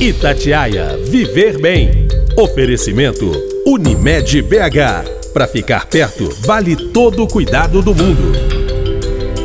Itatiaia Viver Bem. Oferecimento Unimed BH. Para ficar perto, vale todo o cuidado do mundo.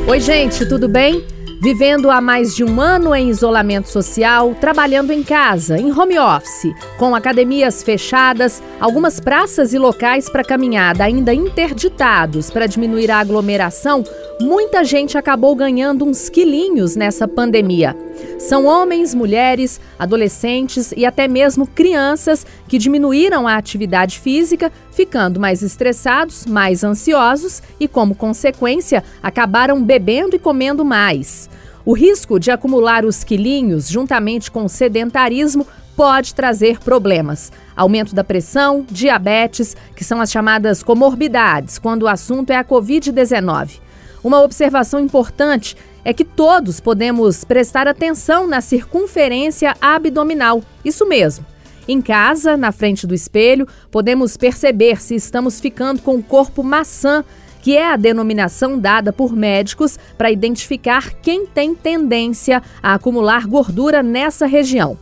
Oi, gente, tudo bem? Vivendo há mais de um ano em isolamento social, trabalhando em casa, em home office, com academias fechadas, algumas praças e locais para caminhada ainda interditados para diminuir a aglomeração, muita gente acabou ganhando uns quilinhos nessa pandemia. São homens, mulheres, adolescentes e até mesmo crianças que diminuíram a atividade física, ficando mais estressados, mais ansiosos e, como consequência, acabaram bebendo e comendo mais. O risco de acumular os quilinhos juntamente com o sedentarismo pode trazer problemas. Aumento da pressão, diabetes, que são as chamadas comorbidades, quando o assunto é a Covid-19. Uma observação importante é que todos podemos prestar atenção na circunferência abdominal. Isso mesmo. Em casa, na frente do espelho, podemos perceber se estamos ficando com o corpo maçã, que é a denominação dada por médicos para identificar quem tem tendência a acumular gordura nessa região.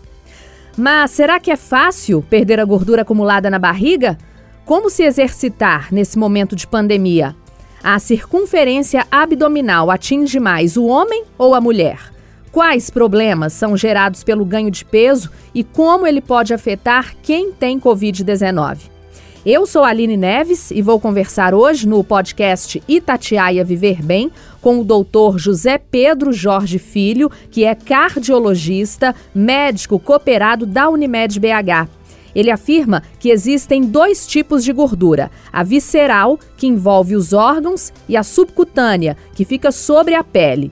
Mas será que é fácil perder a gordura acumulada na barriga? Como se exercitar nesse momento de pandemia? A circunferência abdominal atinge mais o homem ou a mulher? Quais problemas são gerados pelo ganho de peso e como ele pode afetar quem tem Covid-19? Eu sou Aline Neves e vou conversar hoje no podcast Itatiaia Viver Bem com o doutor José Pedro Jorge Filho, que é cardiologista, médico cooperado da Unimed BH. Ele afirma que existem dois tipos de gordura: a visceral, que envolve os órgãos, e a subcutânea, que fica sobre a pele.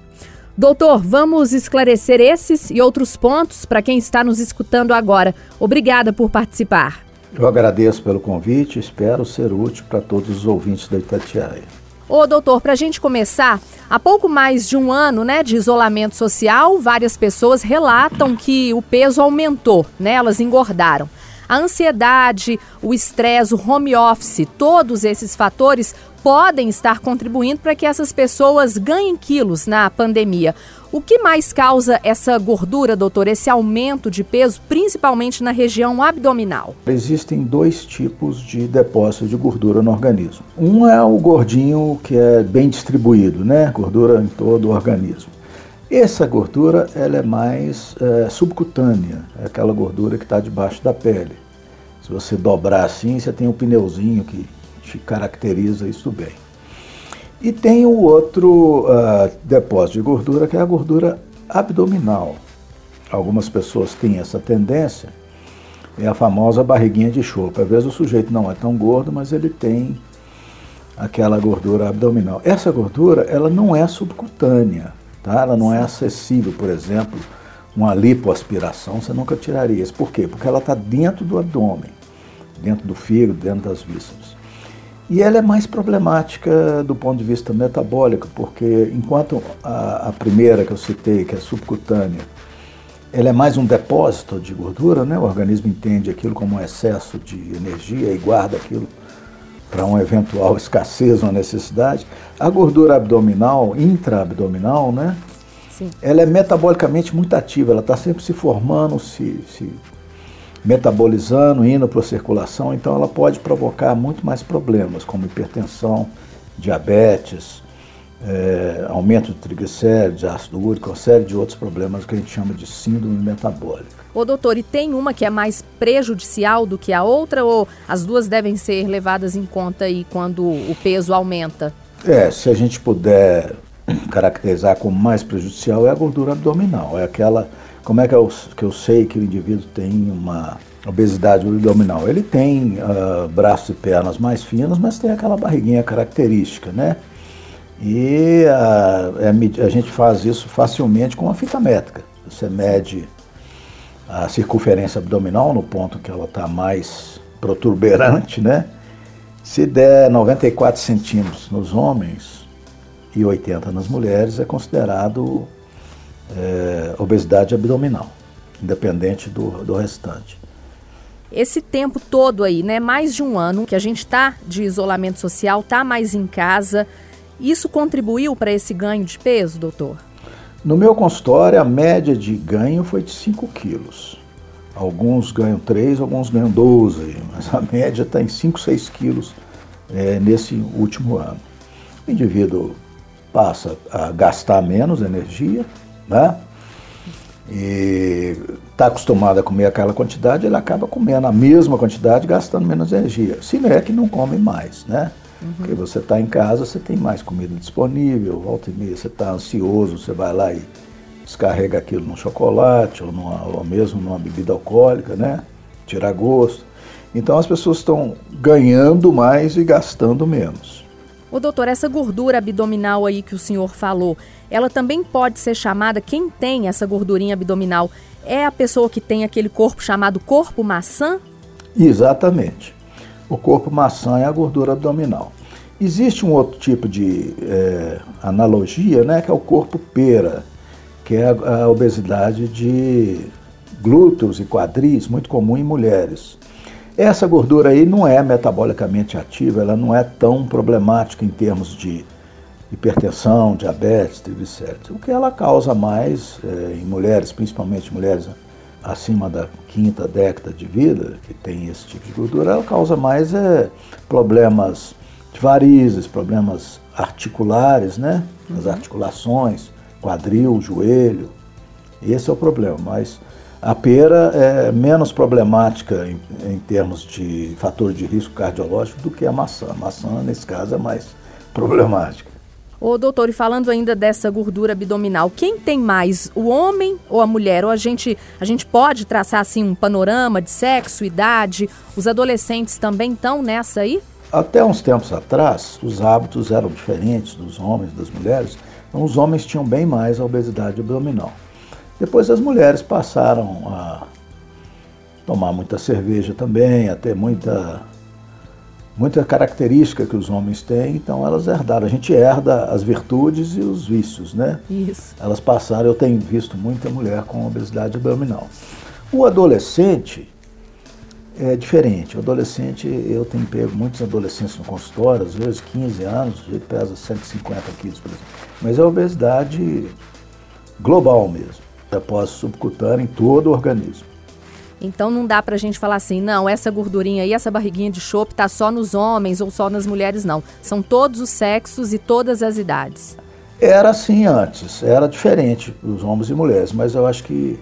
Doutor, vamos esclarecer esses e outros pontos para quem está nos escutando agora. Obrigada por participar. Eu agradeço pelo convite, espero ser útil para todos os ouvintes da Itatiaia. Ô, doutor, para a gente começar, há pouco mais de um ano né, de isolamento social, várias pessoas relatam que o peso aumentou, né? Elas engordaram. A ansiedade, o estresse, o home office, todos esses fatores podem estar contribuindo para que essas pessoas ganhem quilos na pandemia. O que mais causa essa gordura, doutor, esse aumento de peso, principalmente na região abdominal? Existem dois tipos de depósito de gordura no organismo. Um é o gordinho que é bem distribuído, né? Gordura em todo o organismo. Essa gordura ela é mais é, subcutânea, é aquela gordura que está debaixo da pele. Se você dobrar assim, você tem um pneuzinho que te caracteriza isso bem. E tem o outro uh, depósito de gordura, que é a gordura abdominal. Algumas pessoas têm essa tendência, é a famosa barriguinha de chope. Às vezes o sujeito não é tão gordo, mas ele tem aquela gordura abdominal. Essa gordura, ela não é subcutânea, Tá? Ela não é acessível, por exemplo, uma lipoaspiração, você nunca tiraria isso. Por quê? Porque ela está dentro do abdômen, dentro do fígado, dentro das vísceras. E ela é mais problemática do ponto de vista metabólico, porque enquanto a, a primeira que eu citei, que é subcutânea, ela é mais um depósito de gordura, né? o organismo entende aquilo como um excesso de energia e guarda aquilo para uma eventual escassez, uma necessidade. A gordura abdominal, intraabdominal, né? Sim. Ela é metabolicamente muito ativa, ela está sempre se formando, se, se metabolizando, indo para a circulação, então ela pode provocar muito mais problemas, como hipertensão, diabetes, é, aumento de triglicéridos, ácido úrico, uma série de outros problemas que a gente chama de síndrome metabólica. Ô doutor, e tem uma que é mais prejudicial do que a outra ou as duas devem ser levadas em conta aí quando o peso aumenta? É, se a gente puder caracterizar como mais prejudicial é a gordura abdominal, é aquela, como é que eu, que eu sei que o indivíduo tem uma obesidade abdominal? Ele tem uh, braços e pernas mais finos, mas tem aquela barriguinha característica, né? E uh, a gente faz isso facilmente com a fita métrica. Você mede a circunferência abdominal, no ponto que ela está mais protuberante, né? Se der 94 centímetros nos homens e 80 nas mulheres, é considerado é, obesidade abdominal, independente do, do restante. Esse tempo todo aí, né, mais de um ano que a gente está de isolamento social, está mais em casa, isso contribuiu para esse ganho de peso, doutor? No meu consultório, a média de ganho foi de 5 quilos. Alguns ganham 3, alguns ganham 12, mas a média está em 5, 6 quilos é, nesse último ano. O indivíduo passa a gastar menos energia, né? E está acostumado a comer aquela quantidade, ele acaba comendo a mesma quantidade, gastando menos energia. Se não é que não come mais, né? Uhum. Porque você está em casa, você tem mais comida disponível, volta e meia, você está ansioso, você vai lá e descarrega aquilo num chocolate ou, numa, ou mesmo numa bebida alcoólica, né? Tira gosto. Então as pessoas estão ganhando mais e gastando menos. O doutor, essa gordura abdominal aí que o senhor falou, ela também pode ser chamada, quem tem essa gordurinha abdominal, é a pessoa que tem aquele corpo chamado corpo maçã? Exatamente. O corpo maçã é a gordura abdominal. Existe um outro tipo de é, analogia, né, que é o corpo pera que é a, obesidade de glúteos e quadris, muito comum em mulheres. Essa gordura aí não é metabolicamente ativa, ela não é tão problemática em termos de hipertensão, diabetes, triglicéridos. O que ela causa mais é, em mulheres, principalmente mulheres acima da quinta década de vida, que tem esse tipo de gordura, ela causa mais é, problemas de varizes, problemas articulares, né? As uhum. articulações, quadril, joelho. Esse é o problema, mas a pera é menos problemática em, em, termos de fator de risco cardiológico do que a maçã. A maçã, nesse caso, é mais problemática. Ô doutor, e falando ainda dessa gordura abdominal, quem tem mais, o homem ou a mulher? Ou a gente, a gente pode traçar assim um panorama de sexo, idade? Os adolescentes também estão nessa aí? Até uns tempos atrás, os hábitos eram diferentes dos homens e das mulheres. Então, os homens tinham bem mais a obesidade abdominal. Depois as mulheres passaram a tomar muita cerveja também, a ter muita, muita característica que os homens têm, então elas herdaram. A gente herda as virtudes e os vícios, né? Isso. Elas passaram, eu tenho visto muita mulher com obesidade abdominal. O adolescente é diferente. O adolescente, eu tenho pego muitos adolescentes no consultório, às vezes 15 anos, ele pesa 150 quilos, por exemplo. Mas é obesidade global mesmo, após subcutânea em todo o organismo. Então não dá pra gente falar assim, não, essa gordurinha aí, essa barriguinha de chope tá só nos homens ou só nas mulheres, não. São todos os sexos e todas as idades. Era assim antes, era diferente os homens e mulheres, mas eu acho que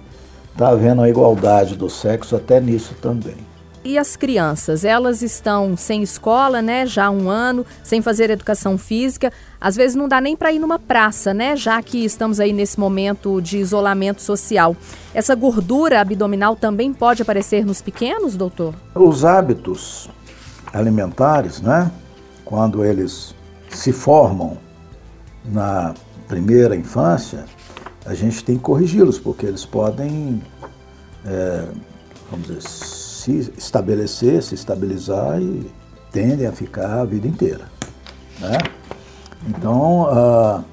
está havendo a igualdade do sexo até nisso também. E as crianças, elas estão sem escola, né, já há um ano, sem fazer educação física. Às vezes não dá nem para ir numa praça, né, já que estamos aí nesse momento de isolamento social. Essa gordura abdominal também pode aparecer nos pequenos, doutor? Os hábitos alimentares, né, quando eles se formam na primeira infância, a gente tem que corrigi-los, porque eles podem, é, vamos dizer, se estabelecer, se estabilizar e tendem a ficar a vida inteira. Né? Então, uh,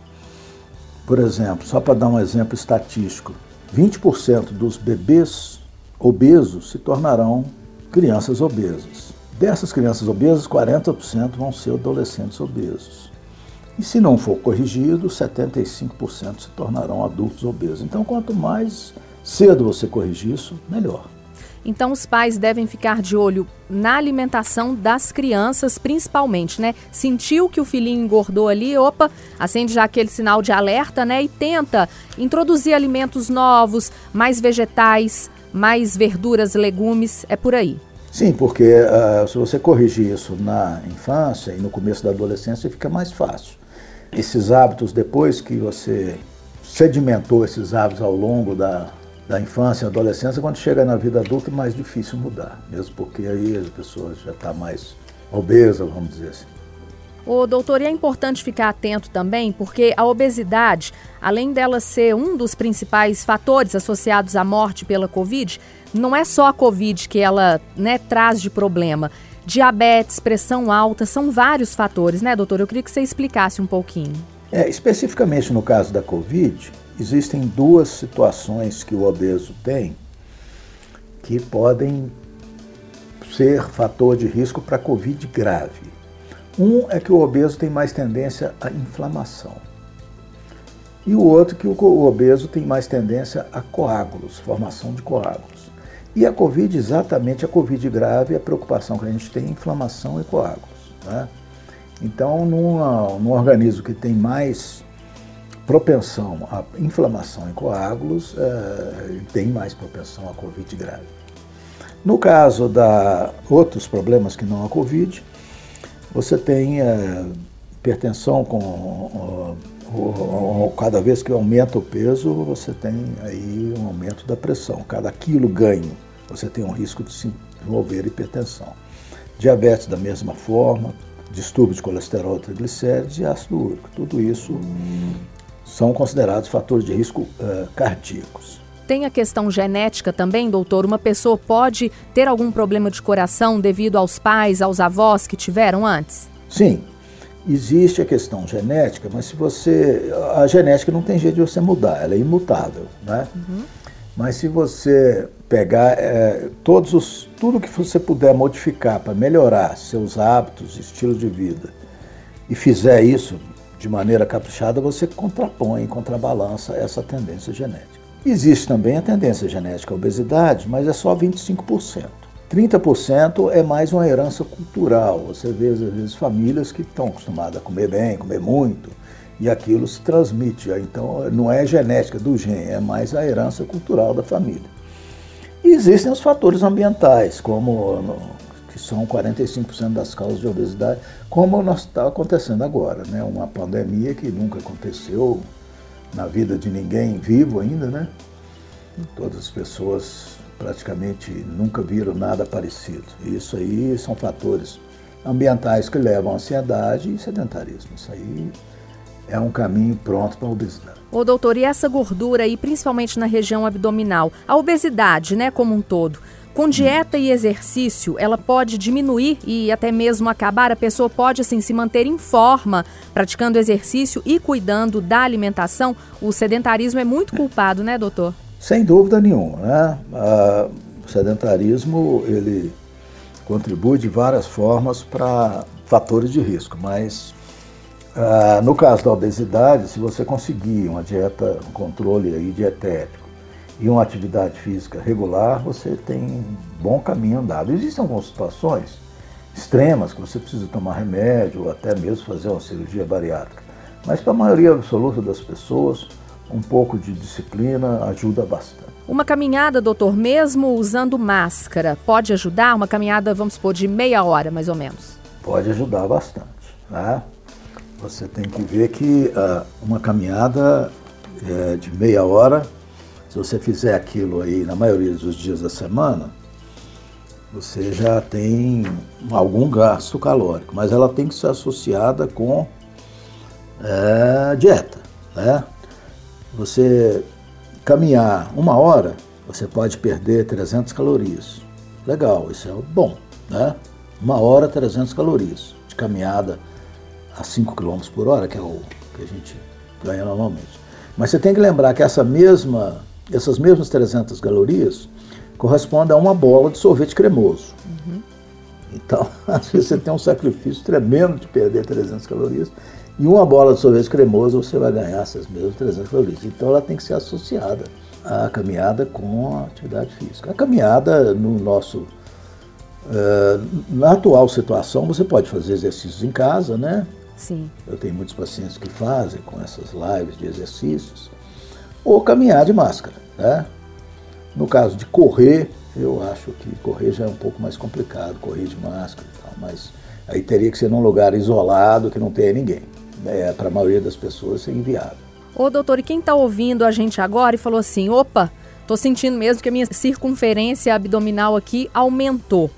por exemplo, só para dar um exemplo estatístico, 20% dos bebês obesos se tornarão crianças obesas. Dessas crianças obesas, 40% vão ser adolescentes obesos. E se não for corrigido, 75% se tornarão adultos obesos. Então, quanto mais cedo você corrigir isso, melhor. Então, os pais devem ficar de olho na alimentação das crianças, principalmente, né? Sentiu que o filhinho engordou ali, opa, acende já aquele sinal de alerta, né? E tenta introduzir alimentos novos, mais vegetais, mais verduras, legumes, é por aí. Sim, porque uh, se você corrigir isso na infância e no começo da adolescência, fica mais fácil. Esses hábitos, depois que você sedimentou esses hábitos ao longo da, da infância e adolescência, quando chega na vida adulta é mais difícil mudar, mesmo porque aí as pessoas já estão tá mais obesas, vamos dizer assim. O doutor, e é importante ficar atento também, porque a obesidade, além dela ser um dos principais fatores associados à morte pela Covid, não é só a Covid que ela né, traz de problema. Diabetes, pressão alta, são vários fatores, né, doutor? Eu queria que você explicasse um pouquinho. É, especificamente no caso da Covid, Existem duas situações que o obeso tem que podem ser fator de risco para Covid grave. Um é que o obeso tem mais tendência à inflamação. E o outro que o obeso tem mais tendência a coágulos, formação de coágulos. E a Covid, exatamente a Covid grave, a preocupação que a gente tem é inflamação e coágulos. Né? Então, num organismo que tem mais propensão à inflamação e coágulos, é, tem mais propensão à Covid grave. No caso da outros problemas que não a Covid, você tem é, hipertensão com cada vez que aumenta o peso, você tem aí um aumento da pressão. Cada quilo ganho, você tem um risco de se desenvolver hipertensão. Diabetes da mesma forma, distúrbio de colesterol, triglicérides e ácido úrico. Tudo isso são considerados fatores de risco uh, cardíacos. Tem a questão genética também, doutor? Uma pessoa pode ter algum problema de coração devido aos pais, aos avós que tiveram antes? Sim, existe a questão genética, mas se você. A genética não tem jeito de você mudar, ela é imutável, né? Uhum. Mas se você pegar é, todos os, tudo que você puder modificar para melhorar seus hábitos, estilo de vida, e fizer isso de maneira caprichada, você contrapõe, contrabalança essa tendência genética. Existe também a tendência genética à obesidade, mas é só 25%. 30% é mais uma herança cultural. Você vê, às vezes, famílias que estão acostumadas a comer bem, comer muito, e aquilo se transmite. Então, não é genética do gene, é mais a herança cultural da família. E existem os fatores ambientais, como que são 45% das causas de obesidade, como está acontecendo agora, né? Uma pandemia que nunca aconteceu na vida de ninguém vivo ainda, né? Todas as pessoas praticamente nunca viram nada parecido. Isso aí são fatores ambientais que levam à ansiedade e sedentarismo. Isso aí é um caminho pronto para a obesidade. Ô doutor, e essa gordura aí, principalmente na região abdominal, a obesidade, né, como um todo, com dieta e exercício, ela pode diminuir e até mesmo acabar? A pessoa pode, assim, se manter em forma, praticando exercício e cuidando da alimentação? O sedentarismo é muito culpado, né, doutor? Sem dúvida nenhuma, né? o sedentarismo ele contribui de várias formas para fatores de risco, mas uh, no caso da obesidade, se você conseguir uma dieta, um controle aí dietético e uma atividade física regular, você tem um bom caminho andado. Existem algumas situações extremas que você precisa tomar remédio ou até mesmo fazer uma cirurgia bariátrica, mas para a maioria absoluta das pessoas, um pouco de disciplina ajuda bastante. Uma caminhada, doutor, mesmo usando máscara, pode ajudar? Uma caminhada, vamos supor, de meia hora, mais ou menos? Pode ajudar bastante. Né? Você tem que ver que uh, uma caminhada é, de meia hora, se você fizer aquilo aí na maioria dos dias da semana, você já tem algum gasto calórico, mas ela tem que ser associada com é, dieta, né? Você caminhar uma hora, você pode perder 300 calorias. Legal, isso é bom, né? Uma hora, 300 calorias de caminhada a 5 km por hora, que é o que a gente ganha normalmente. Mas você tem que lembrar que essa mesma, essas mesmas 300 calorias correspondem a uma bola de sorvete cremoso. Uhum. Então, às vezes você tem um sacrifício tremendo de perder 300 calorias e uma bola de sorvete cremoso você vai ganhar essas mesmas 300 calorias. Então ela tem que ser associada à caminhada com a atividade física. A caminhada no nosso uh, na atual situação você pode fazer exercícios em casa, né? Sim. Eu tenho muitos pacientes que fazem com essas lives de exercícios ou caminhar de máscara, né? No caso de correr, eu acho que correr já é um pouco mais complicado, correr de máscara e tal, mas aí teria que ser num lugar isolado que não tenha ninguém é, para a maioria das pessoas é inviável. Ô doutor, e quem está ouvindo a gente agora e falou assim, opa, tô sentindo mesmo que a minha circunferência abdominal aqui aumentou.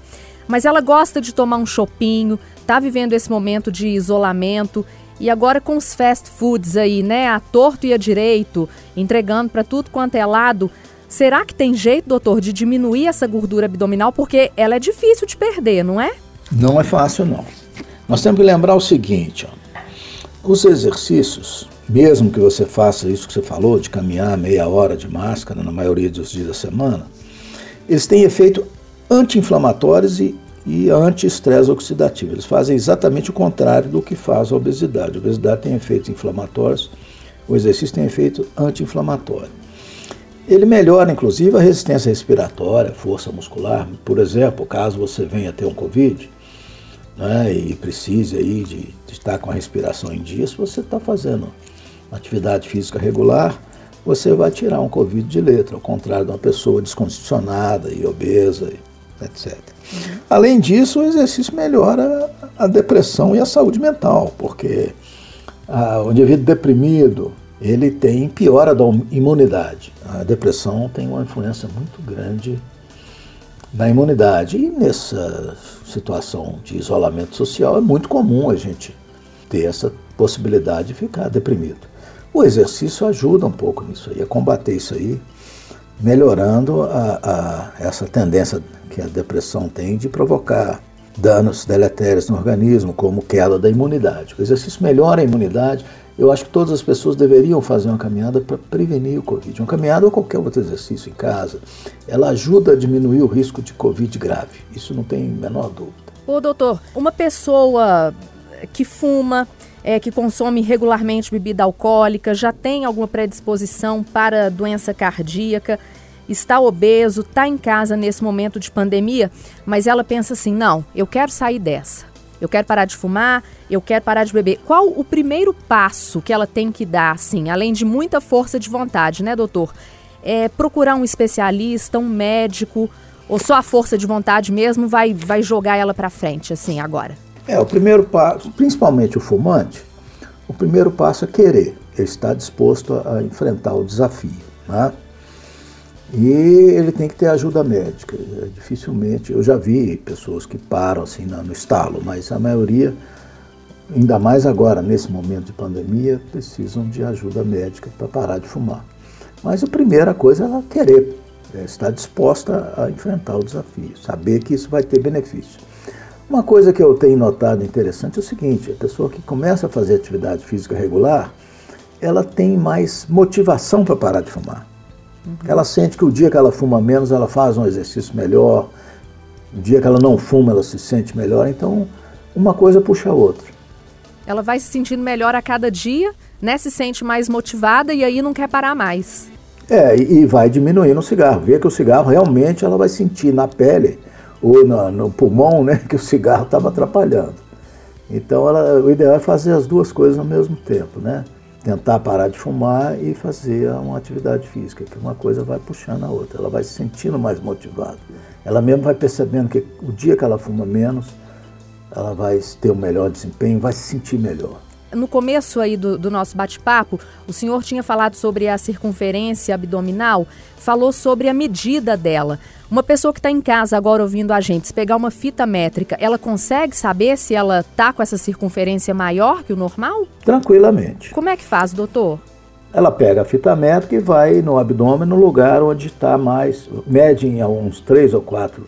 Mas ela gosta de tomar um chopinho, tá vivendo esse momento de isolamento e agora com os fast foods aí, né, a torto e a direito, entregando para tudo quanto é lado, será que tem jeito, doutor, de diminuir essa gordura abdominal porque ela é difícil de perder, não é? Não é fácil não. Nós temos que lembrar o seguinte, ó. Os exercícios, mesmo que você faça isso que você falou, de caminhar meia hora de máscara na maioria dos dias da semana, eles têm efeito anti-inflamatórios e, e anti-estresse oxidativo. Eles fazem exatamente o contrário do que faz a obesidade. A obesidade tem efeitos inflamatórios, o exercício tem efeito anti-inflamatório. Ele melhora, inclusive, a resistência respiratória, força muscular. Por exemplo, caso você venha ter um Covid né, e precise aí de, de estar com a respiração em dia, se você está fazendo atividade física regular, você vai tirar um Covid de letra, ao contrário de uma pessoa descondicionada e obesa, etc. Uhum. Além disso, o exercício melhora a depressão e a saúde mental, porque ah, o indivíduo deprimido, ele tem piora da imunidade. A depressão tem uma influência muito grande na imunidade. E nessa situação de isolamento social é muito comum a gente ter essa possibilidade de ficar deprimido. O exercício ajuda um pouco nisso aí, a combater isso aí, melhorando a, a, essa tendência que a depressão tem de provocar danos deletérios no organismo, como queda da imunidade. O exercício melhora a imunidade, eu acho que todas as pessoas deveriam fazer uma caminhada para prevenir o Covid. Uma caminhada ou qualquer outro exercício em casa, ela ajuda a diminuir o risco de Covid grave. Isso não tem a menor dúvida. Ô doutor, uma pessoa que fuma, é, que consome regularmente bebida alcoólica, já tem alguma predisposição para doença cardíaca, está obeso, está em casa nesse momento de pandemia, mas ela pensa assim: não, eu quero sair dessa eu quero parar de fumar, eu quero parar de beber. Qual o primeiro passo que ela tem que dar, assim, além de muita força de vontade, né, doutor? É procurar um especialista, um médico, ou só a força de vontade mesmo vai, vai jogar ela para frente, assim, agora? É, o primeiro passo, principalmente o fumante, o primeiro passo é querer. Ele está disposto a, enfrentar o desafio, né? E ele tem que ter ajuda médica. Dificilmente, eu já vi pessoas que param assim no estalo, mas a maioria, ainda mais agora, nesse momento de pandemia, precisam de ajuda médica para parar de fumar. Mas a primeira coisa é ela querer, é estar disposta a enfrentar o desafio, saber que isso vai ter benefício. Uma coisa que eu tenho notado interessante é o seguinte: a pessoa que começa a fazer atividade física regular, ela tem mais motivação para parar de fumar. Uhum. Ela sente que o dia que ela fuma menos, ela faz um exercício melhor. O dia que ela não fuma, ela se sente melhor. Então, uma coisa puxa a outra. Ela vai se sentindo melhor a cada dia, né? Se sente mais motivada e aí não quer parar mais. É, e, e vai diminuindo o cigarro. Vê que o cigarro realmente ela vai sentir na pele ou no, no pulmão, né? Que o cigarro estava atrapalhando. Então, ela, o ideal é fazer as duas coisas ao mesmo tempo, né? tentar parar de fumar e fazer uma atividade física, que uma coisa vai puxando a outra, ela vai se sentindo mais motivada. Ela mesmo vai percebendo que o dia que ela fuma menos, ela vai ter um melhor desempenho, vai se sentir melhor. No começo aí do, do nosso bate-papo, o senhor tinha falado sobre a circunferência abdominal, falou sobre a medida dela. Uma pessoa que está em casa agora ouvindo a gente, se pegar uma fita métrica, ela consegue saber se ela está com essa circunferência maior que o normal? Tranquilamente. Como é que faz, doutor? Ela pega a fita métrica e vai no abdômen, no lugar onde está mais, mede em uns três ou quatro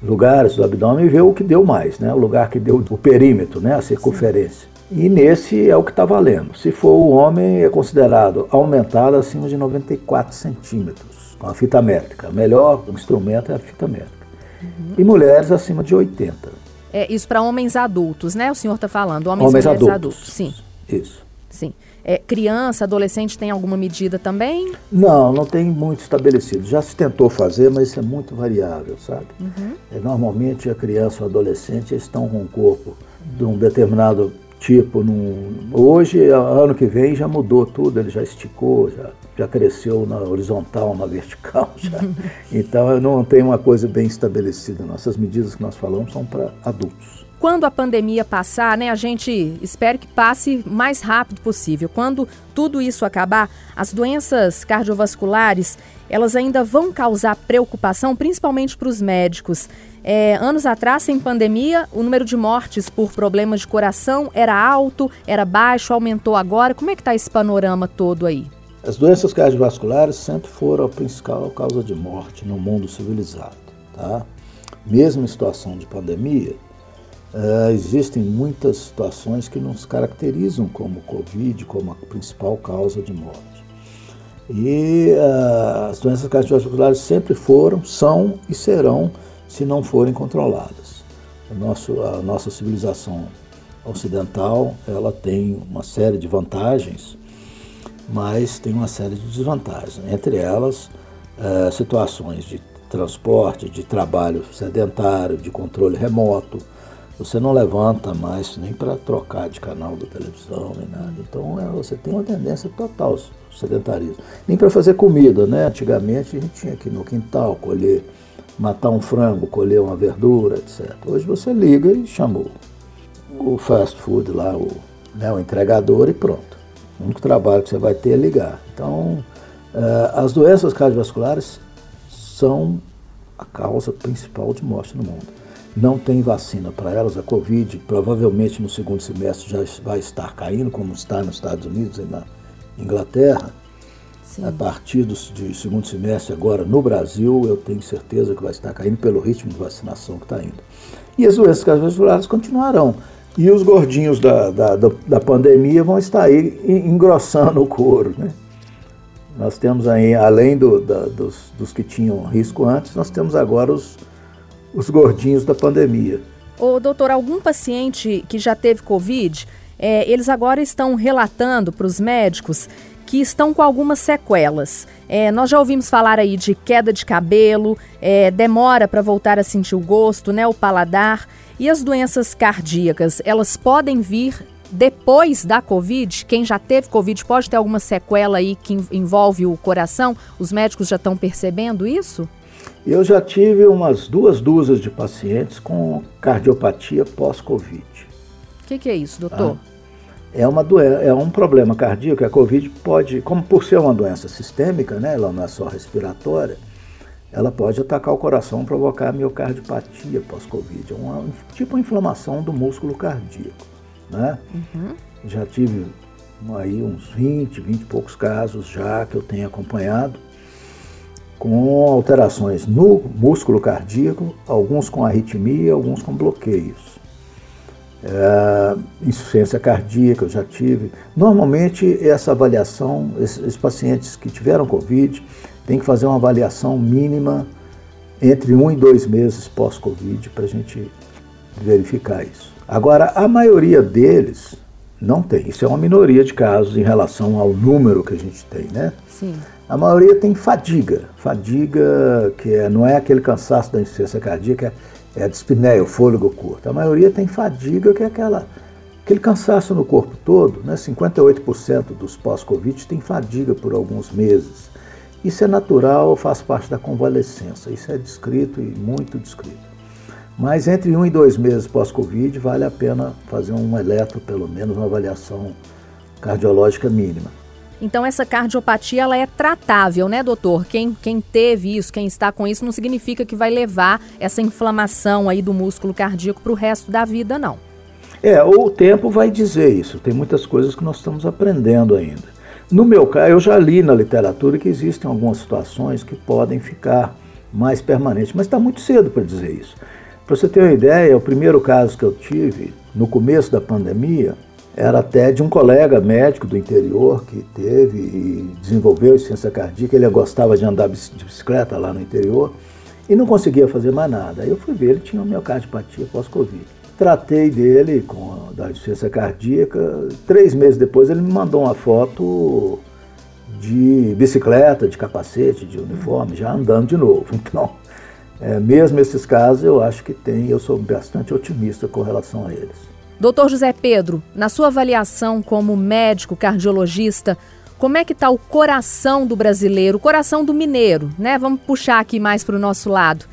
lugares do abdômen e vê o que deu mais, né? O lugar que deu o perímetro, né? A circunferência. Sim. E nesse é o que está valendo. Se for o homem, é considerado aumentado acima de 94 centímetros, com a fita métrica. O melhor instrumento é a fita métrica. Uhum. E mulheres acima de 80. É isso para homens adultos, né? O senhor está falando, homens, homens mulheres adultos. adultos. Sim. Isso. Sim. É, criança, adolescente tem alguma medida também? Não, não tem muito estabelecido. Já se tentou fazer, mas isso é muito variável, sabe? Uhum. É, normalmente a criança ou adolescente estão com o corpo de um determinado Tipo, num, hoje, ano que vem, já mudou tudo, ele já esticou, já, já cresceu na horizontal, na vertical. Já. Então, não tem uma coisa bem estabelecida. Nossas medidas que nós falamos são para adultos. Quando a pandemia passar, né, a gente espera que passe mais rápido possível. Quando tudo isso acabar, as doenças cardiovasculares, elas ainda vão causar preocupação, principalmente para os médicos. É, anos atrás, sem pandemia, o número de mortes por problemas de coração era alto, era baixo, aumentou agora. Como é que está esse panorama todo aí? As doenças cardiovasculares sempre foram a principal causa de morte no mundo civilizado. Tá? Mesmo em situação de pandemia, uh, existem muitas situações que nos caracterizam como Covid, como a principal causa de morte. E uh, as doenças cardiovasculares sempre foram, são e serão se não forem controladas. A, nosso, a nossa civilização ocidental ela tem uma série de vantagens mas tem uma série de desvantagens, entre elas é, situações de transporte, de trabalho sedentário, de controle remoto. Você não levanta mais nem para trocar de canal da televisão, nem nada. Então é, você tem uma tendência total ao sedentarismo. Nem para fazer comida, né? Antigamente a gente tinha que ir no quintal colher, matar um frango, colher uma verdura, etc. Hoje você liga e chamou o fast food lá, o, né, o entregador e pronto. O único trabalho que você vai ter é ligar. Então, uh, as doenças cardiovasculares são a causa principal de morte no mundo. Não tem vacina para elas, a Covid provavelmente no segundo semestre já vai estar caindo, como está nos Estados Unidos e na Inglaterra. Sim. A partir do de segundo semestre agora no Brasil, eu tenho certeza que vai estar caindo pelo ritmo de vacinação que está indo. E as doenças cardiovasculares continuarão. E os gordinhos da, da, da pandemia vão estar aí engrossando o couro, né? Nós temos aí, além do, da, dos, dos, que tinham risco antes, nós temos agora os, os gordinhos da pandemia. Ô, doutor, algum paciente que já teve Covid, é, eles agora estão relatando para os médicos que estão com algumas sequelas. É, nós já ouvimos falar aí de queda de cabelo, é, demora para voltar a sentir o gosto, né, o paladar. E as doenças cardíacas, elas podem vir depois da Covid? Quem já teve Covid pode ter alguma sequela aí que envolve o coração? Os médicos já estão percebendo isso? Eu já tive umas duas dúzias de pacientes com cardiopatia pós-Covid. O que, que, é isso, doutor? Ah, é, uma doença, é um problema cardíaco. A Covid pode, como por ser uma doença sistêmica, né, ela não é só respiratória, ela pode atacar o coração, provocar miocardiopatia pós-Covid. É uma, tipo uma inflamação do músculo cardíaco. Né? Uhum. Já tive aí uns 20, 20 e poucos casos já que eu tenho acompanhado com alterações no músculo cardíaco, alguns com arritmia, alguns com bloqueios. É, insuficiência cardíaca eu já tive. Normalmente essa avaliação, esses, pacientes que tiveram Covid, tem que fazer uma avaliação mínima entre um e dois meses pós-Covid para a gente verificar isso. Agora, a maioria deles não tem. Isso é uma minoria de casos em relação ao número que a gente tem, né? Sim. A maioria tem fadiga. Fadiga que é, não é aquele cansaço da insuficiência cardíaca, é a dispneia, o fôlego curto. A maioria tem fadiga, que é aquela, aquele cansaço no corpo todo. Né? 58% dos pós-Covid tem fadiga por alguns meses. Isso é natural, faz parte da convalescença. Isso é descrito e muito descrito. Mas entre um e dois meses pós-Covid, vale a pena fazer um eletro, pelo menos, uma avaliação cardiológica mínima. Então essa cardiopatia ela é tratável, né, doutor? Quem, quem teve isso, quem está com isso, não significa que vai levar essa inflamação aí do músculo cardíaco para o resto da vida, não. É, o tempo vai dizer isso. Tem muitas coisas que nós estamos aprendendo ainda. No meu caso, eu já li na literatura que existem algumas situações que podem ficar mais permanentes, mas está muito cedo para dizer isso. Para você ter uma ideia, o primeiro caso que eu tive no começo da pandemia era até de um colega médico do interior que teve e desenvolveu insuficiência cardíaca. Ele gostava de andar de bicicleta lá no interior e não conseguia fazer mais nada. Aí eu fui ver, ele tinha miocardiopatia pós-Covid. Tratei dele com da insuficiência cardíaca. Três meses depois ele me mandou uma foto de bicicleta, de capacete, de uniforme, já andando de novo. Então, é, mesmo esses casos, eu acho que tem, eu sou bastante otimista com relação a eles. Doutor José Pedro, na sua avaliação como médico cardiologista, como é que está o coração do brasileiro, o coração do mineiro, né? Vamos puxar aqui mais para o nosso lado.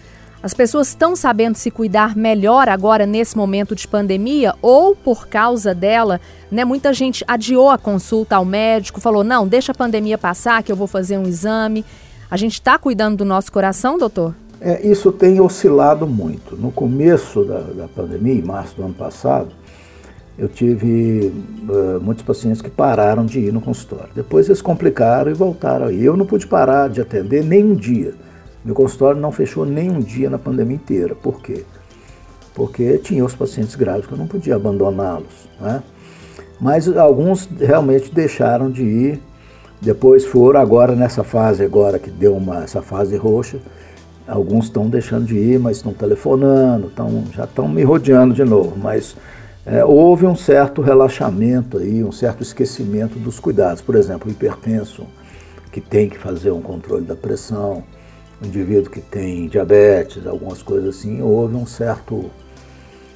As pessoas estão sabendo se cuidar melhor agora nesse momento de pandemia ou por causa dela, né? Muita gente adiou a consulta ao médico, falou: "Não, deixa a pandemia passar que eu vou fazer um exame". A gente está cuidando do nosso coração, doutor? É, isso tem oscilado muito. No começo da, da pandemia, em março do ano passado, eu tive uh, muitos pacientes que pararam de ir no consultório. Depois eles complicaram e voltaram aí. Eu não pude parar de atender nem um dia. Meu consultório não fechou nem um dia na pandemia inteira. Por quê? Porque tinha os pacientes graves que eu não podia abandoná-los. Né? Mas alguns realmente deixaram de ir. Depois foram agora nessa fase agora que deu uma essa fase roxa. Alguns estão deixando de ir, mas estão telefonando, estão, já estão me rodeando de novo. Mas é, houve um certo relaxamento aí, um certo esquecimento dos cuidados. Por exemplo, o hipertenso, que tem que fazer um controle da pressão, o indivíduo que tem diabetes, algumas coisas assim, houve um certo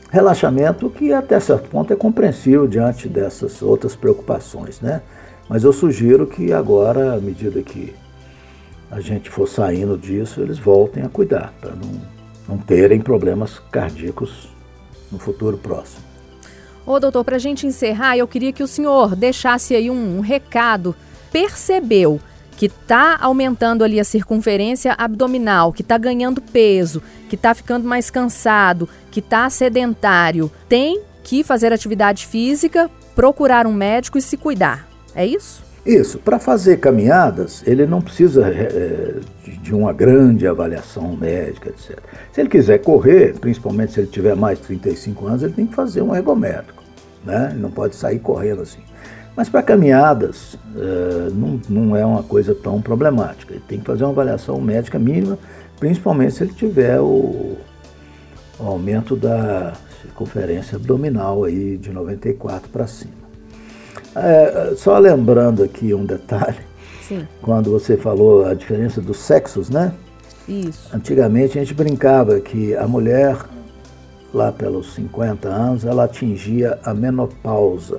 relaxamento que até certo ponto é compreensível diante dessas outras preocupações, né? Mas eu sugiro que agora, à medida que a gente for saindo disso, eles voltem a cuidar, para não, não terem problemas cardíacos no futuro próximo. Ô, doutor, para a gente encerrar, eu queria que o senhor deixasse aí um, um recado. Percebeu que está aumentando ali a circunferência abdominal, que está ganhando peso, que está ficando mais cansado, que está sedentário, tem que fazer atividade física, procurar um médico e se cuidar. É isso? Isso. Para fazer caminhadas, ele não precisa é, de uma grande avaliação médica, etc. Se ele quiser correr, principalmente se ele tiver mais de 35 anos, ele tem que fazer um ergométrico né? Não pode sair correndo assim. Mas para caminhadas uh, não, não é uma coisa tão problemática. Ele tem que fazer uma avaliação médica mínima, principalmente se ele tiver o, o aumento da circunferência abdominal aí de 94 para cima. É, só lembrando aqui um detalhe, Sim. quando você falou a diferença dos sexos, né? Isso. Antigamente a gente brincava que a mulher lá pelos 50 anos, ela atingia a menopausa.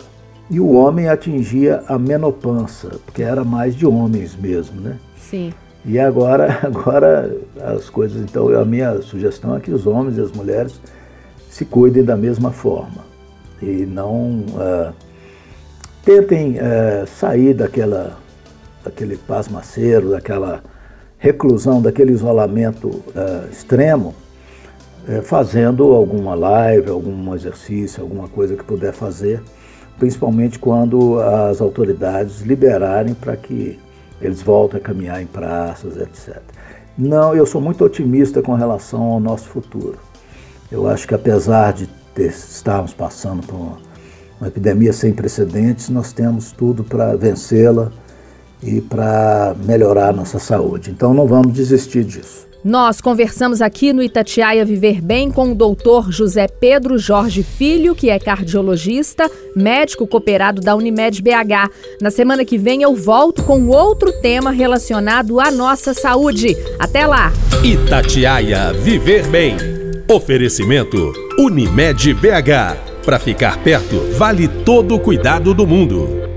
E o homem atingia a menopança, porque era mais de homens mesmo, né? Sim. E agora, agora as coisas, então a minha sugestão é que os homens e as mulheres se cuidem da mesma forma e não uh, tentem uh, sair daquela, daquele pasmaceiro, daquela reclusão, daquele isolamento uh, extremo é, fazendo alguma live, algum exercício, alguma coisa que puder fazer, principalmente quando as autoridades liberarem para que eles voltem a caminhar em praças, etc. Não, eu sou muito otimista com relação ao nosso futuro. Eu acho que apesar de ter, estarmos passando por uma, uma epidemia sem precedentes, nós temos tudo para vencê-la e para melhorar a nossa saúde. Então não vamos desistir disso. Nós conversamos aqui no Itatiaia Viver Bem com o doutor José Pedro Jorge Filho, que é cardiologista, médico cooperado da Unimed BH. Na semana que vem eu volto com outro tema relacionado à nossa saúde. Até lá! Itatiaia Viver Bem. Oferecimento Unimed BH. Para ficar perto, vale todo o cuidado do mundo.